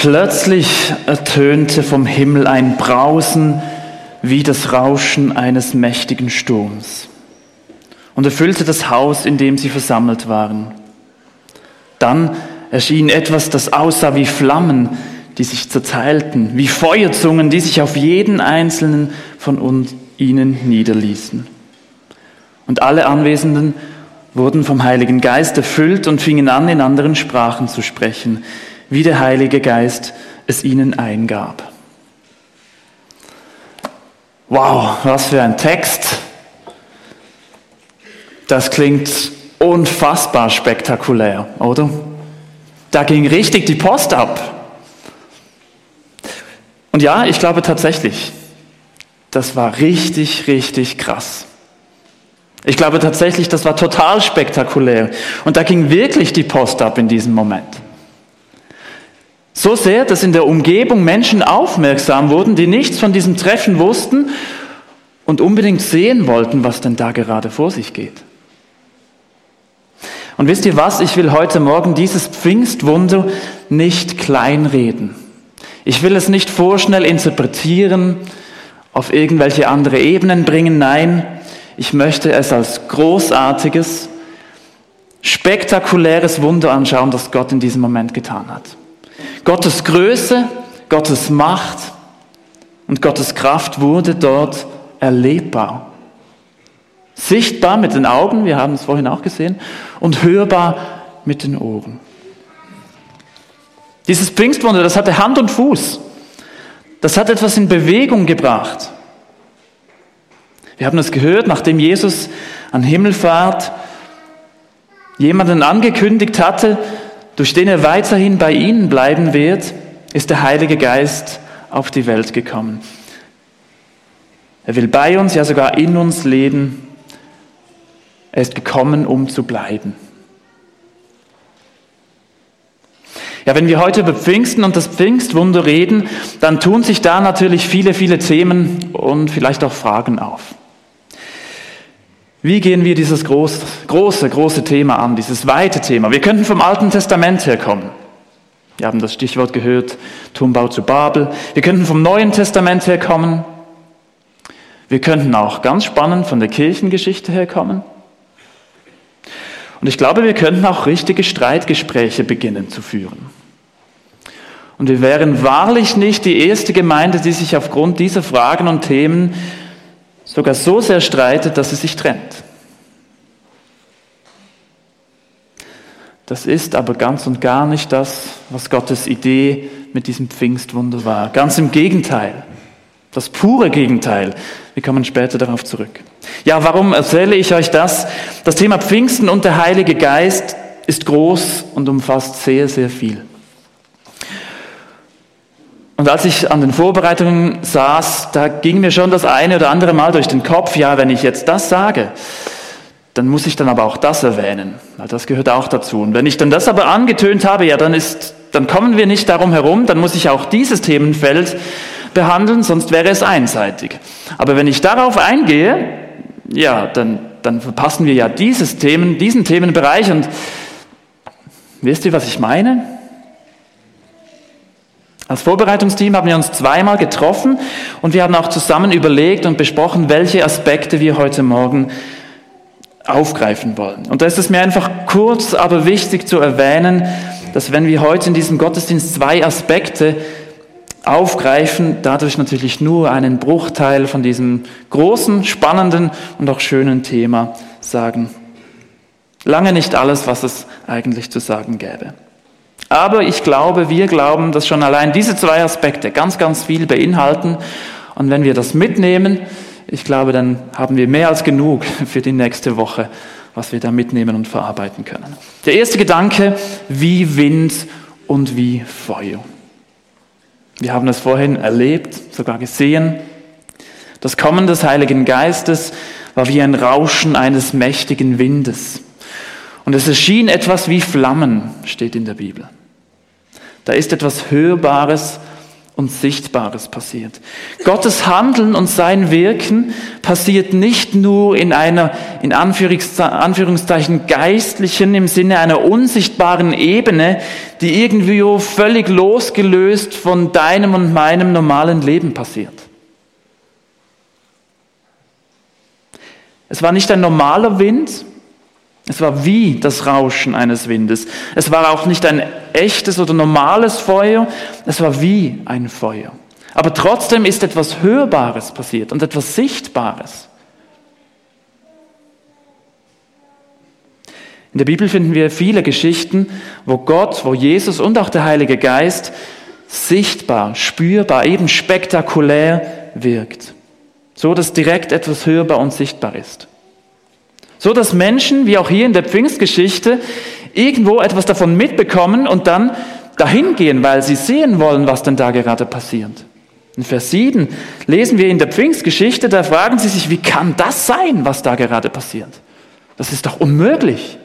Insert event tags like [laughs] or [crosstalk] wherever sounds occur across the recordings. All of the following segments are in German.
Plötzlich ertönte vom Himmel ein Brausen wie das Rauschen eines mächtigen Sturms und erfüllte das Haus, in dem sie versammelt waren. Dann erschien etwas, das aussah wie Flammen, die sich zerteilten, wie Feuerzungen, die sich auf jeden einzelnen von uns, ihnen niederließen. Und alle Anwesenden wurden vom Heiligen Geist erfüllt und fingen an, in anderen Sprachen zu sprechen wie der Heilige Geist es ihnen eingab. Wow, was für ein Text. Das klingt unfassbar spektakulär, oder? Da ging richtig die Post ab. Und ja, ich glaube tatsächlich, das war richtig, richtig krass. Ich glaube tatsächlich, das war total spektakulär. Und da ging wirklich die Post ab in diesem Moment. So sehr, dass in der Umgebung Menschen aufmerksam wurden, die nichts von diesem Treffen wussten und unbedingt sehen wollten, was denn da gerade vor sich geht. Und wisst ihr was? Ich will heute Morgen dieses Pfingstwunder nicht kleinreden. Ich will es nicht vorschnell interpretieren, auf irgendwelche andere Ebenen bringen. Nein, ich möchte es als großartiges, spektakuläres Wunder anschauen, das Gott in diesem Moment getan hat. Gottes Größe, Gottes Macht und Gottes Kraft wurde dort erlebbar. Sichtbar mit den Augen, wir haben es vorhin auch gesehen, und hörbar mit den Ohren. Dieses Pfingstwunder, das hatte Hand und Fuß. Das hat etwas in Bewegung gebracht. Wir haben es gehört, nachdem Jesus an Himmelfahrt jemanden angekündigt hatte, durch den er weiterhin bei ihnen bleiben wird, ist der Heilige Geist auf die Welt gekommen. Er will bei uns, ja sogar in uns leben. Er ist gekommen, um zu bleiben. Ja, wenn wir heute über Pfingsten und das Pfingstwunder reden, dann tun sich da natürlich viele, viele Themen und vielleicht auch Fragen auf. Wie gehen wir dieses groß, große, große Thema an, dieses weite Thema? Wir könnten vom Alten Testament herkommen. Wir haben das Stichwort gehört, Turmbau zu Babel. Wir könnten vom Neuen Testament herkommen. Wir könnten auch ganz spannend von der Kirchengeschichte herkommen. Und ich glaube, wir könnten auch richtige Streitgespräche beginnen zu führen. Und wir wären wahrlich nicht die erste Gemeinde, die sich aufgrund dieser Fragen und Themen sogar so sehr streitet, dass sie sich trennt. Das ist aber ganz und gar nicht das, was Gottes Idee mit diesem Pfingstwunder war. Ganz im Gegenteil. Das pure Gegenteil. Wir kommen später darauf zurück. Ja, warum erzähle ich euch das? Das Thema Pfingsten und der Heilige Geist ist groß und umfasst sehr, sehr viel. Und als ich an den Vorbereitungen saß, da ging mir schon das eine oder andere Mal durch den Kopf, ja, wenn ich jetzt das sage, dann muss ich dann aber auch das erwähnen, weil das gehört auch dazu. Und wenn ich dann das aber angetönt habe, ja, dann ist, dann kommen wir nicht darum herum, dann muss ich auch dieses Themenfeld behandeln, sonst wäre es einseitig. Aber wenn ich darauf eingehe, ja, dann, dann verpassen wir ja dieses Themen, diesen Themenbereich und wisst ihr, was ich meine? Als Vorbereitungsteam haben wir uns zweimal getroffen und wir haben auch zusammen überlegt und besprochen, welche Aspekte wir heute Morgen aufgreifen wollen. Und da ist es mir einfach kurz, aber wichtig zu erwähnen, dass wenn wir heute in diesem Gottesdienst zwei Aspekte aufgreifen, dadurch natürlich nur einen Bruchteil von diesem großen, spannenden und auch schönen Thema sagen. Lange nicht alles, was es eigentlich zu sagen gäbe. Aber ich glaube, wir glauben, dass schon allein diese zwei Aspekte ganz, ganz viel beinhalten. Und wenn wir das mitnehmen, ich glaube, dann haben wir mehr als genug [laughs] für die nächste Woche, was wir da mitnehmen und verarbeiten können. Der erste Gedanke, wie Wind und wie Feuer. Wir haben es vorhin erlebt, sogar gesehen. Das Kommen des Heiligen Geistes war wie ein Rauschen eines mächtigen Windes. Und es erschien etwas wie Flammen, steht in der Bibel. Da ist etwas Hörbares und Sichtbares passiert. Gottes Handeln und sein Wirken passiert nicht nur in einer, in Anführungszeichen, geistlichen, im Sinne einer unsichtbaren Ebene, die irgendwie völlig losgelöst von deinem und meinem normalen Leben passiert. Es war nicht ein normaler Wind, es war wie das Rauschen eines Windes. Es war auch nicht ein echtes oder normales Feuer, es war wie ein Feuer. Aber trotzdem ist etwas Hörbares passiert und etwas Sichtbares. In der Bibel finden wir viele Geschichten, wo Gott, wo Jesus und auch der Heilige Geist sichtbar, spürbar, eben spektakulär wirkt. So dass direkt etwas hörbar und sichtbar ist. So dass Menschen, wie auch hier in der Pfingstgeschichte, irgendwo etwas davon mitbekommen und dann dahin gehen, weil sie sehen wollen, was denn da gerade passiert. In Vers 7 lesen wir in der Pfingstgeschichte, da fragen sie sich, wie kann das sein, was da gerade passiert? Das ist doch unmöglich.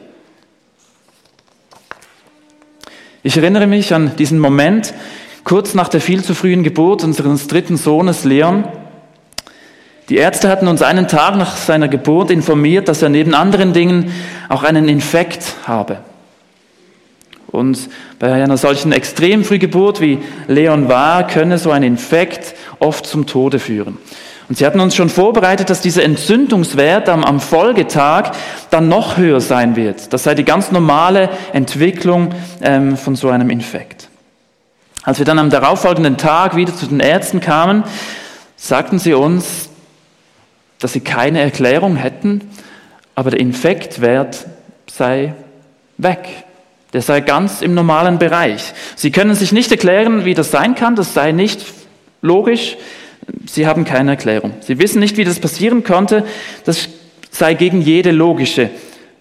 Ich erinnere mich an diesen Moment kurz nach der viel zu frühen Geburt unseres dritten Sohnes Leon. Die Ärzte hatten uns einen Tag nach seiner Geburt informiert, dass er neben anderen Dingen auch einen Infekt habe. Und bei einer solchen Extremfrühgeburt wie Leon war, könne so ein Infekt oft zum Tode führen. Und sie hatten uns schon vorbereitet, dass dieser Entzündungswert am, am Folgetag dann noch höher sein wird. Das sei die ganz normale Entwicklung ähm, von so einem Infekt. Als wir dann am darauffolgenden Tag wieder zu den Ärzten kamen, sagten sie uns, dass sie keine Erklärung hätten, aber der Infektwert sei weg. Der sei ganz im normalen Bereich. Sie können sich nicht erklären, wie das sein kann, das sei nicht logisch. Sie haben keine Erklärung. Sie wissen nicht, wie das passieren konnte. Das sei gegen jede logische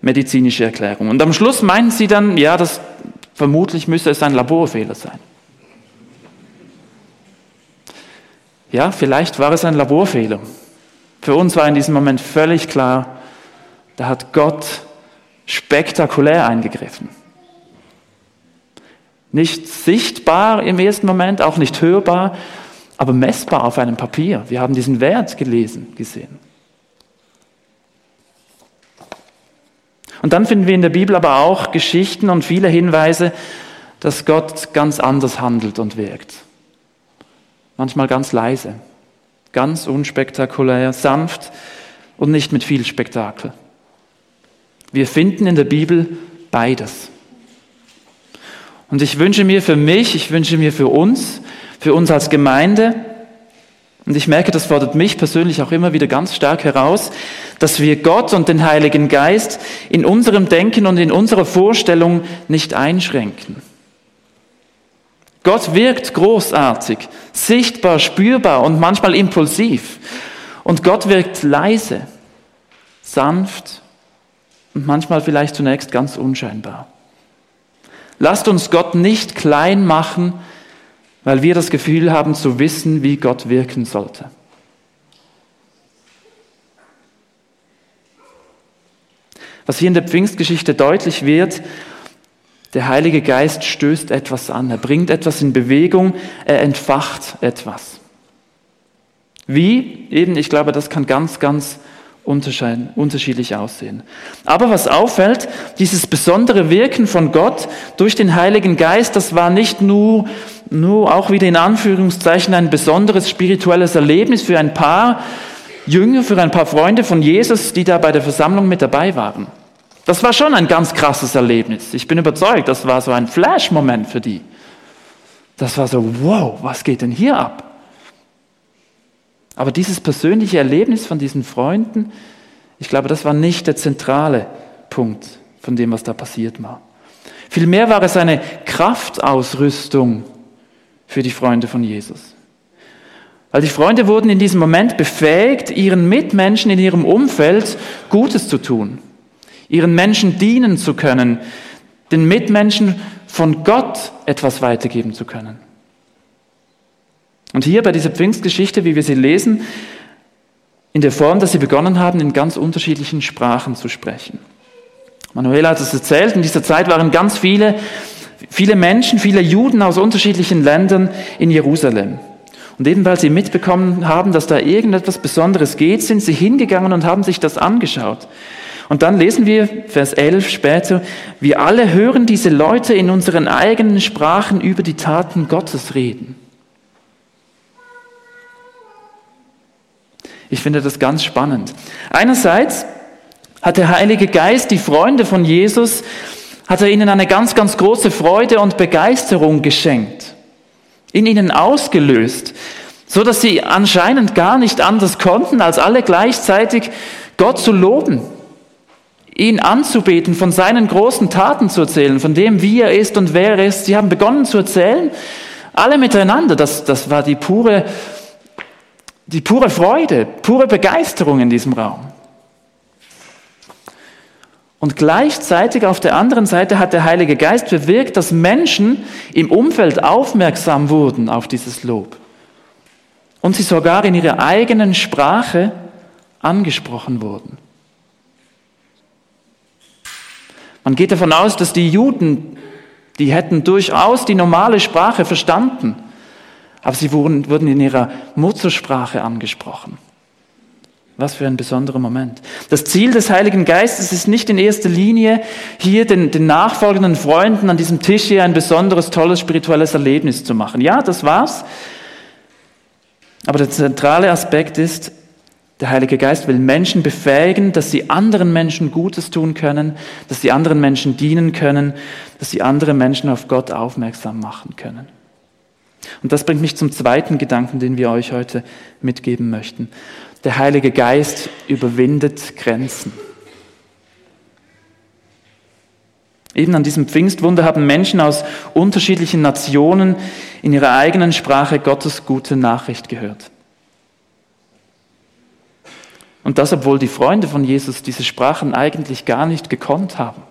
medizinische Erklärung. Und am Schluss meinten sie dann, ja, das vermutlich müsse es ein Laborfehler sein. Ja, vielleicht war es ein Laborfehler. Für uns war in diesem Moment völlig klar, da hat Gott spektakulär eingegriffen. Nicht sichtbar im ersten Moment, auch nicht hörbar, aber messbar auf einem Papier. Wir haben diesen Wert gelesen, gesehen. Und dann finden wir in der Bibel aber auch Geschichten und viele Hinweise, dass Gott ganz anders handelt und wirkt. Manchmal ganz leise, Ganz unspektakulär, sanft und nicht mit viel Spektakel. Wir finden in der Bibel beides. Und ich wünsche mir für mich, ich wünsche mir für uns, für uns als Gemeinde, und ich merke, das fordert mich persönlich auch immer wieder ganz stark heraus, dass wir Gott und den Heiligen Geist in unserem Denken und in unserer Vorstellung nicht einschränken. Gott wirkt großartig, sichtbar, spürbar und manchmal impulsiv. Und Gott wirkt leise, sanft und manchmal vielleicht zunächst ganz unscheinbar. Lasst uns Gott nicht klein machen, weil wir das Gefühl haben zu wissen, wie Gott wirken sollte. Was hier in der Pfingstgeschichte deutlich wird, der Heilige Geist stößt etwas an, er bringt etwas in Bewegung, er entfacht etwas. Wie? Eben, ich glaube, das kann ganz, ganz unterschiedlich aussehen. Aber was auffällt, dieses besondere Wirken von Gott durch den Heiligen Geist, das war nicht nur, nur auch wieder in Anführungszeichen ein besonderes spirituelles Erlebnis für ein paar Jünger, für ein paar Freunde von Jesus, die da bei der Versammlung mit dabei waren. Das war schon ein ganz krasses Erlebnis. Ich bin überzeugt, das war so ein Flash-Moment für die. Das war so, wow, was geht denn hier ab? Aber dieses persönliche Erlebnis von diesen Freunden, ich glaube, das war nicht der zentrale Punkt von dem, was da passiert war. Vielmehr war es eine Kraftausrüstung für die Freunde von Jesus. Weil die Freunde wurden in diesem Moment befähigt, ihren Mitmenschen in ihrem Umfeld Gutes zu tun ihren Menschen dienen zu können, den Mitmenschen von Gott etwas weitergeben zu können. Und hier bei dieser Pfingstgeschichte, wie wir sie lesen, in der Form, dass sie begonnen haben, in ganz unterschiedlichen Sprachen zu sprechen. Manuela hat es erzählt, in dieser Zeit waren ganz viele viele Menschen, viele Juden aus unterschiedlichen Ländern in Jerusalem. Und eben weil sie mitbekommen haben, dass da irgendetwas Besonderes geht, sind sie hingegangen und haben sich das angeschaut. Und dann lesen wir, Vers 11 später, wir alle hören diese Leute in unseren eigenen Sprachen über die Taten Gottes reden. Ich finde das ganz spannend. Einerseits hat der Heilige Geist die Freunde von Jesus, hat er ihnen eine ganz, ganz große Freude und Begeisterung geschenkt, in ihnen ausgelöst, so dass sie anscheinend gar nicht anders konnten, als alle gleichzeitig Gott zu loben, ihn anzubeten, von seinen großen Taten zu erzählen, von dem, wie er ist und wer er ist. Sie haben begonnen zu erzählen, alle miteinander. Das, das war die pure, die pure Freude, pure Begeisterung in diesem Raum. Und gleichzeitig auf der anderen Seite hat der Heilige Geist bewirkt, dass Menschen im Umfeld aufmerksam wurden auf dieses Lob. Und sie sogar in ihrer eigenen Sprache angesprochen wurden. Man geht davon aus, dass die Juden, die hätten durchaus die normale Sprache verstanden, aber sie wurden, wurden in ihrer Muttersprache angesprochen. Was für ein besonderer Moment. Das Ziel des Heiligen Geistes ist nicht in erster Linie, hier den, den nachfolgenden Freunden an diesem Tisch hier ein besonderes, tolles spirituelles Erlebnis zu machen. Ja, das war's. Aber der zentrale Aspekt ist, der Heilige Geist will Menschen befähigen, dass sie anderen Menschen Gutes tun können, dass sie anderen Menschen dienen können, dass sie andere Menschen auf Gott aufmerksam machen können. Und das bringt mich zum zweiten Gedanken, den wir euch heute mitgeben möchten. Der Heilige Geist überwindet Grenzen. Eben an diesem Pfingstwunder haben Menschen aus unterschiedlichen Nationen in ihrer eigenen Sprache Gottes gute Nachricht gehört. Und das, obwohl die Freunde von Jesus diese Sprachen eigentlich gar nicht gekonnt haben.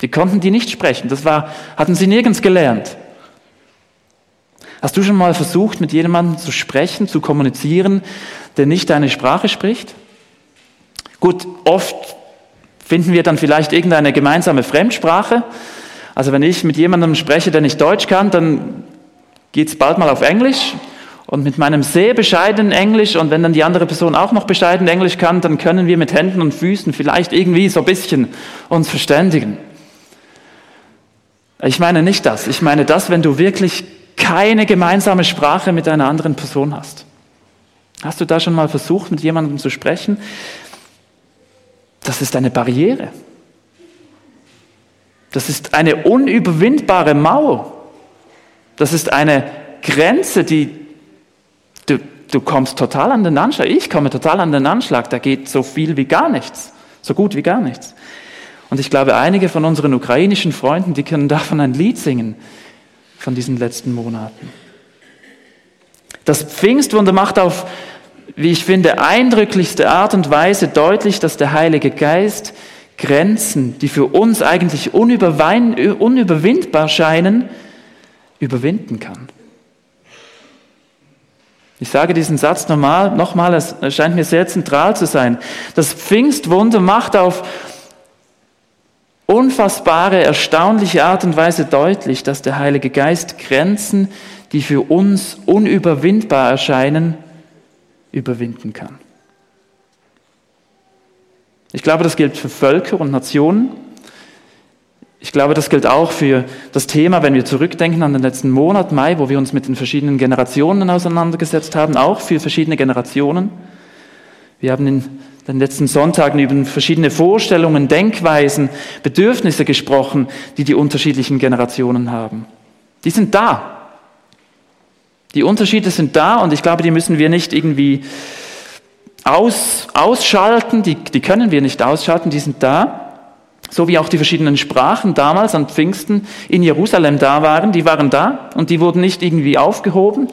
Die konnten die nicht sprechen. Das war, hatten sie nirgends gelernt. Hast du schon mal versucht, mit jemandem zu sprechen, zu kommunizieren, der nicht deine Sprache spricht? Gut, oft finden wir dann vielleicht irgendeine gemeinsame Fremdsprache. Also wenn ich mit jemandem spreche, der nicht Deutsch kann, dann geht es bald mal auf Englisch. Und mit meinem sehr bescheidenen Englisch und wenn dann die andere Person auch noch bescheiden Englisch kann, dann können wir mit Händen und Füßen vielleicht irgendwie so ein bisschen uns verständigen. Ich meine nicht das. Ich meine das, wenn du wirklich keine gemeinsame Sprache mit einer anderen Person hast. Hast du da schon mal versucht, mit jemandem zu sprechen? Das ist eine Barriere. Das ist eine unüberwindbare Mauer. Das ist eine Grenze, die du, du kommst total an den Anschlag. Ich komme total an den Anschlag. Da geht so viel wie gar nichts. So gut wie gar nichts. Und ich glaube, einige von unseren ukrainischen Freunden, die können davon ein Lied singen von diesen letzten Monaten. Das Pfingstwunder macht auf, wie ich finde, eindrücklichste Art und Weise deutlich, dass der Heilige Geist Grenzen, die für uns eigentlich unüberwindbar scheinen, überwinden kann. Ich sage diesen Satz nochmal, nochmal, es scheint mir sehr zentral zu sein. Das Pfingstwunder macht auf unfassbare, erstaunliche Art und Weise deutlich, dass der Heilige Geist Grenzen, die für uns unüberwindbar erscheinen, überwinden kann. Ich glaube, das gilt für Völker und Nationen. Ich glaube, das gilt auch für das Thema, wenn wir zurückdenken an den letzten Monat, Mai, wo wir uns mit den verschiedenen Generationen auseinandergesetzt haben, auch für verschiedene Generationen. Wir haben in den letzten Sonntagen über verschiedene Vorstellungen, Denkweisen, Bedürfnisse gesprochen, die die unterschiedlichen Generationen haben. Die sind da. Die Unterschiede sind da und ich glaube, die müssen wir nicht irgendwie aus, ausschalten, die, die können wir nicht ausschalten, die sind da. So wie auch die verschiedenen Sprachen damals an Pfingsten in Jerusalem da waren, die waren da und die wurden nicht irgendwie aufgehoben,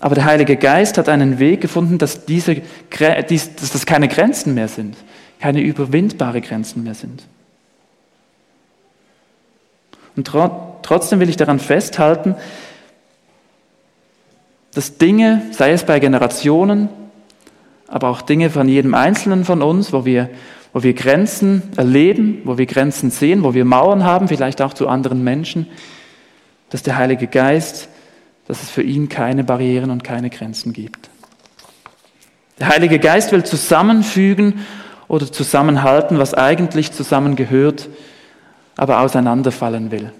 aber der Heilige Geist hat einen Weg gefunden, dass, diese, dass das keine Grenzen mehr sind, keine überwindbare Grenzen mehr sind. Und trotzdem will ich daran festhalten, dass Dinge, sei es bei Generationen, aber auch Dinge von jedem Einzelnen von uns, wo wir wo wir Grenzen erleben, wo wir Grenzen sehen, wo wir Mauern haben, vielleicht auch zu anderen Menschen, dass der Heilige Geist, dass es für ihn keine Barrieren und keine Grenzen gibt. Der Heilige Geist will zusammenfügen oder zusammenhalten, was eigentlich zusammengehört, aber auseinanderfallen will.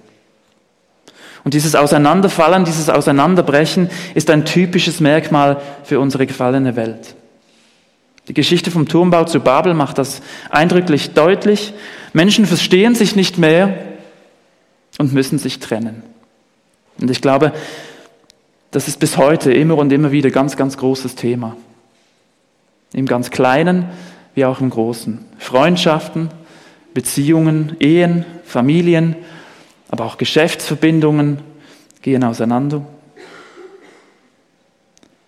Und dieses Auseinanderfallen, dieses Auseinanderbrechen ist ein typisches Merkmal für unsere gefallene Welt. Die Geschichte vom Turmbau zu Babel macht das eindrücklich deutlich. Menschen verstehen sich nicht mehr und müssen sich trennen. Und ich glaube, das ist bis heute immer und immer wieder ganz, ganz großes Thema. Im ganz Kleinen wie auch im Großen. Freundschaften, Beziehungen, Ehen, Familien, aber auch Geschäftsverbindungen gehen auseinander.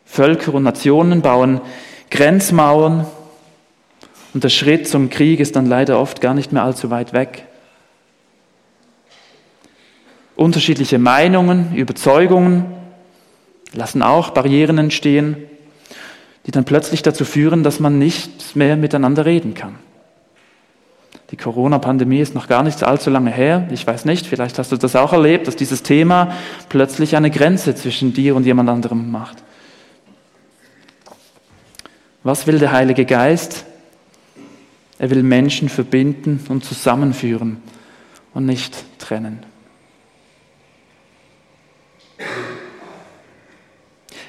Völker und Nationen bauen Grenzmauern und der Schritt zum Krieg ist dann leider oft gar nicht mehr allzu weit weg. Unterschiedliche Meinungen, Überzeugungen lassen auch Barrieren entstehen, die dann plötzlich dazu führen, dass man nicht mehr miteinander reden kann. Die Corona-Pandemie ist noch gar nicht allzu lange her. Ich weiß nicht, vielleicht hast du das auch erlebt, dass dieses Thema plötzlich eine Grenze zwischen dir und jemand anderem macht. Was will der Heilige Geist? Er will Menschen verbinden und zusammenführen und nicht trennen.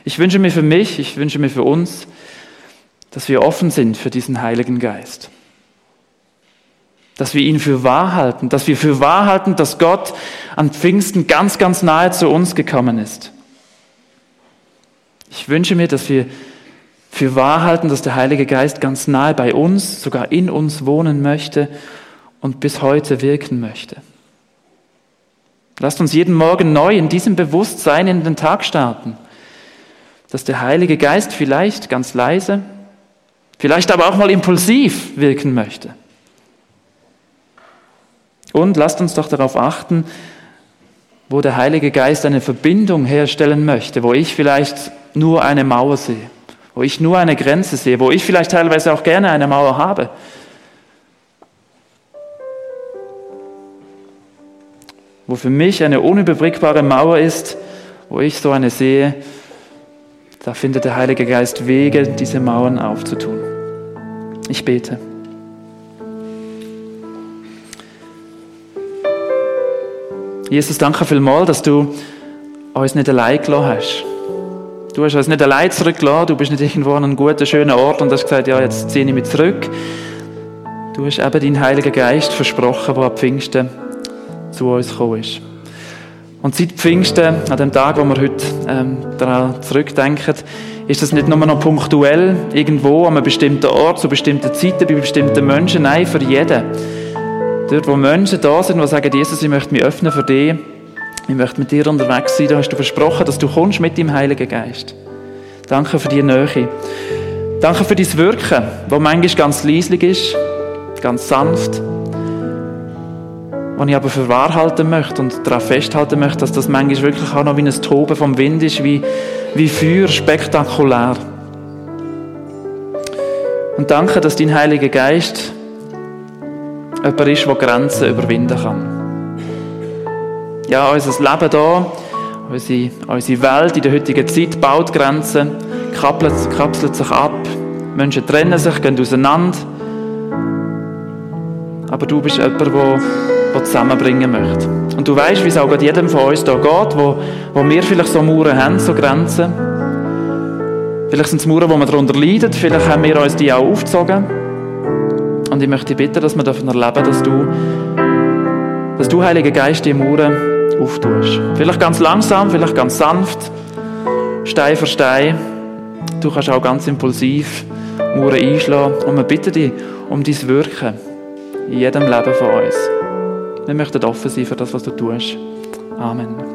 Ich wünsche mir für mich, ich wünsche mir für uns, dass wir offen sind für diesen Heiligen Geist. Dass wir ihn für wahr halten, dass wir für wahr halten, dass Gott an Pfingsten ganz, ganz nahe zu uns gekommen ist. Ich wünsche mir, dass wir für wahr halten, dass der Heilige Geist ganz nahe bei uns, sogar in uns wohnen möchte und bis heute wirken möchte. Lasst uns jeden Morgen neu in diesem Bewusstsein in den Tag starten dass der Heilige Geist vielleicht ganz leise, vielleicht aber auch mal impulsiv wirken möchte. Und lasst uns doch darauf achten, wo der Heilige Geist eine Verbindung herstellen möchte, wo ich vielleicht nur eine Mauer sehe, wo ich nur eine Grenze sehe, wo ich vielleicht teilweise auch gerne eine Mauer habe. Wo für mich eine unüberbrückbare Mauer ist, wo ich so eine sehe, da findet der Heilige Geist Wege, diese Mauern aufzutun. Ich bete. Jesus, danke vielmals, dass du uns nicht allein gelassen hast. Du hast uns nicht allein zurückgelassen, du bist nicht irgendwo an einem guten, schönen Ort und hast gesagt, ja, jetzt ziehe ich mich zurück. Du hast eben deinen Heiligen Geist versprochen, der ab Pfingsten zu uns gekommen ist. Und seit Pfingsten, an dem Tag, wo wir heute ähm, daran zurückdenken, ist das nicht nur noch punktuell irgendwo an einem bestimmten Ort, zu bestimmten Zeiten, bei bestimmten Menschen. Nein, für jeden. Dort, wo Menschen da sind, die sagen, Jesus, ich möchte mich öffnen für dich, ich möchte mit dir unterwegs sein, da hast du versprochen, dass du kommst mit dem Heiligen Geist. Danke für die Nähe. Danke für dein Wirken, das manchmal ganz leislich ist, ganz sanft was ich aber für wahr halten möchte und darauf festhalten möchte, dass das manchmal wirklich auch noch wie ein Toben vom Wind ist, wie, wie Feuer, spektakulär. Und danke, dass dein Heiliger Geist jemand ist, der Grenzen überwinden kann. Ja, unser Leben hier, unsere, unsere Welt in der heutigen Zeit baut Grenzen, kapselt, kapselt sich ab, Menschen trennen sich, gehen auseinander. Aber du bist jemand, der die zusammenbringen möchte. Und du weißt, wie es auch jedem von uns da geht, wo, wo wir vielleicht so Mauern haben, so Grenzen. Vielleicht sind es Mauern, wo wir darunter leiden, vielleicht haben wir uns die auch aufgezogen. Und ich möchte dich bitten, dass wir erleben, dass du, dass du, Heiliger Geist, die Mauern auftust. Vielleicht ganz langsam, vielleicht ganz sanft, Stein für Stein. Du kannst auch ganz impulsiv Mauern einschlagen. Und wir bitten dich um dein Wirken in jedem Leben von uns. Wir möchten offen sein für das, was du tust. Amen.